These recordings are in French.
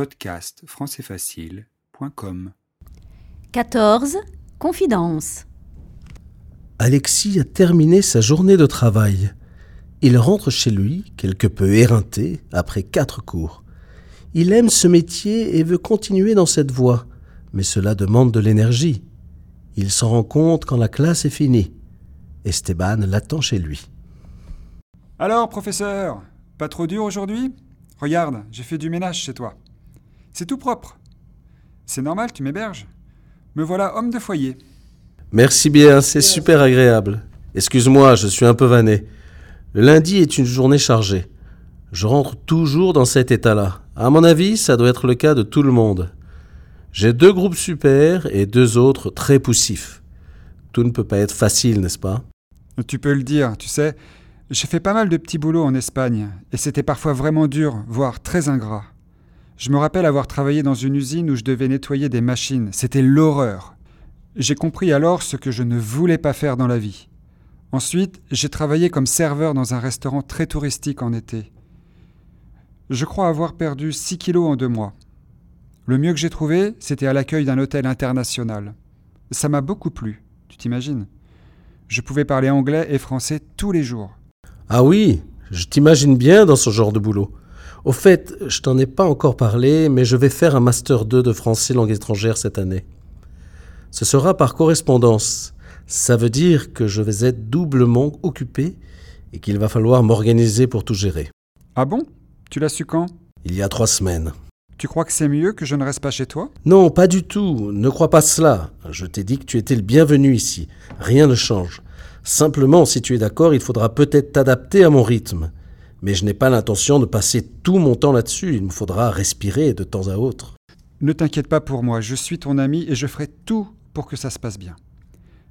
podcast françaisfacile.com 14. Confidence. Alexis a terminé sa journée de travail. Il rentre chez lui, quelque peu éreinté, après quatre cours. Il aime ce métier et veut continuer dans cette voie, mais cela demande de l'énergie. Il s'en rend compte quand la classe est finie. Esteban l'attend chez lui. Alors, professeur, pas trop dur aujourd'hui? Regarde, j'ai fait du ménage chez toi. C'est tout propre. C'est normal, tu m'héberges. Me voilà homme de foyer. Merci bien, c'est super agréable. Excuse-moi, je suis un peu vanné. Le lundi est une journée chargée. Je rentre toujours dans cet état-là. À mon avis, ça doit être le cas de tout le monde. J'ai deux groupes super et deux autres très poussifs. Tout ne peut pas être facile, n'est-ce pas? Tu peux le dire, tu sais. J'ai fait pas mal de petits boulots en Espagne, et c'était parfois vraiment dur, voire très ingrat. Je me rappelle avoir travaillé dans une usine où je devais nettoyer des machines. C'était l'horreur. J'ai compris alors ce que je ne voulais pas faire dans la vie. Ensuite, j'ai travaillé comme serveur dans un restaurant très touristique en été. Je crois avoir perdu 6 kilos en deux mois. Le mieux que j'ai trouvé, c'était à l'accueil d'un hôtel international. Ça m'a beaucoup plu, tu t'imagines? Je pouvais parler anglais et français tous les jours. Ah oui, je t'imagine bien dans ce genre de boulot. Au fait, je t'en ai pas encore parlé, mais je vais faire un Master 2 de français langue étrangère cette année. Ce sera par correspondance. Ça veut dire que je vais être doublement occupé et qu'il va falloir m'organiser pour tout gérer. Ah bon? Tu l'as su quand? Il y a trois semaines. Tu crois que c'est mieux que je ne reste pas chez toi? Non, pas du tout. Ne crois pas cela. Je t'ai dit que tu étais le bienvenu ici. Rien ne change. Simplement, si tu es d'accord, il faudra peut-être t'adapter à mon rythme. Mais je n'ai pas l'intention de passer tout mon temps là-dessus. Il me faudra respirer de temps à autre. Ne t'inquiète pas pour moi, je suis ton ami et je ferai tout pour que ça se passe bien.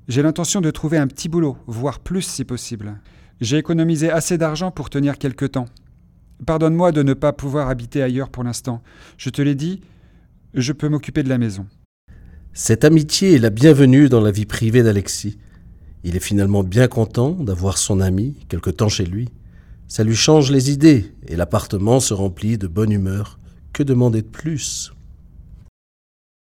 J'ai l'intention de trouver un petit boulot, voire plus si possible. J'ai économisé assez d'argent pour tenir quelque temps. Pardonne-moi de ne pas pouvoir habiter ailleurs pour l'instant. Je te l'ai dit, je peux m'occuper de la maison. Cette amitié est la bienvenue dans la vie privée d'Alexis. Il est finalement bien content d'avoir son ami quelque temps chez lui. Ça lui change les idées et l'appartement se remplit de bonne humeur. Que demander de plus?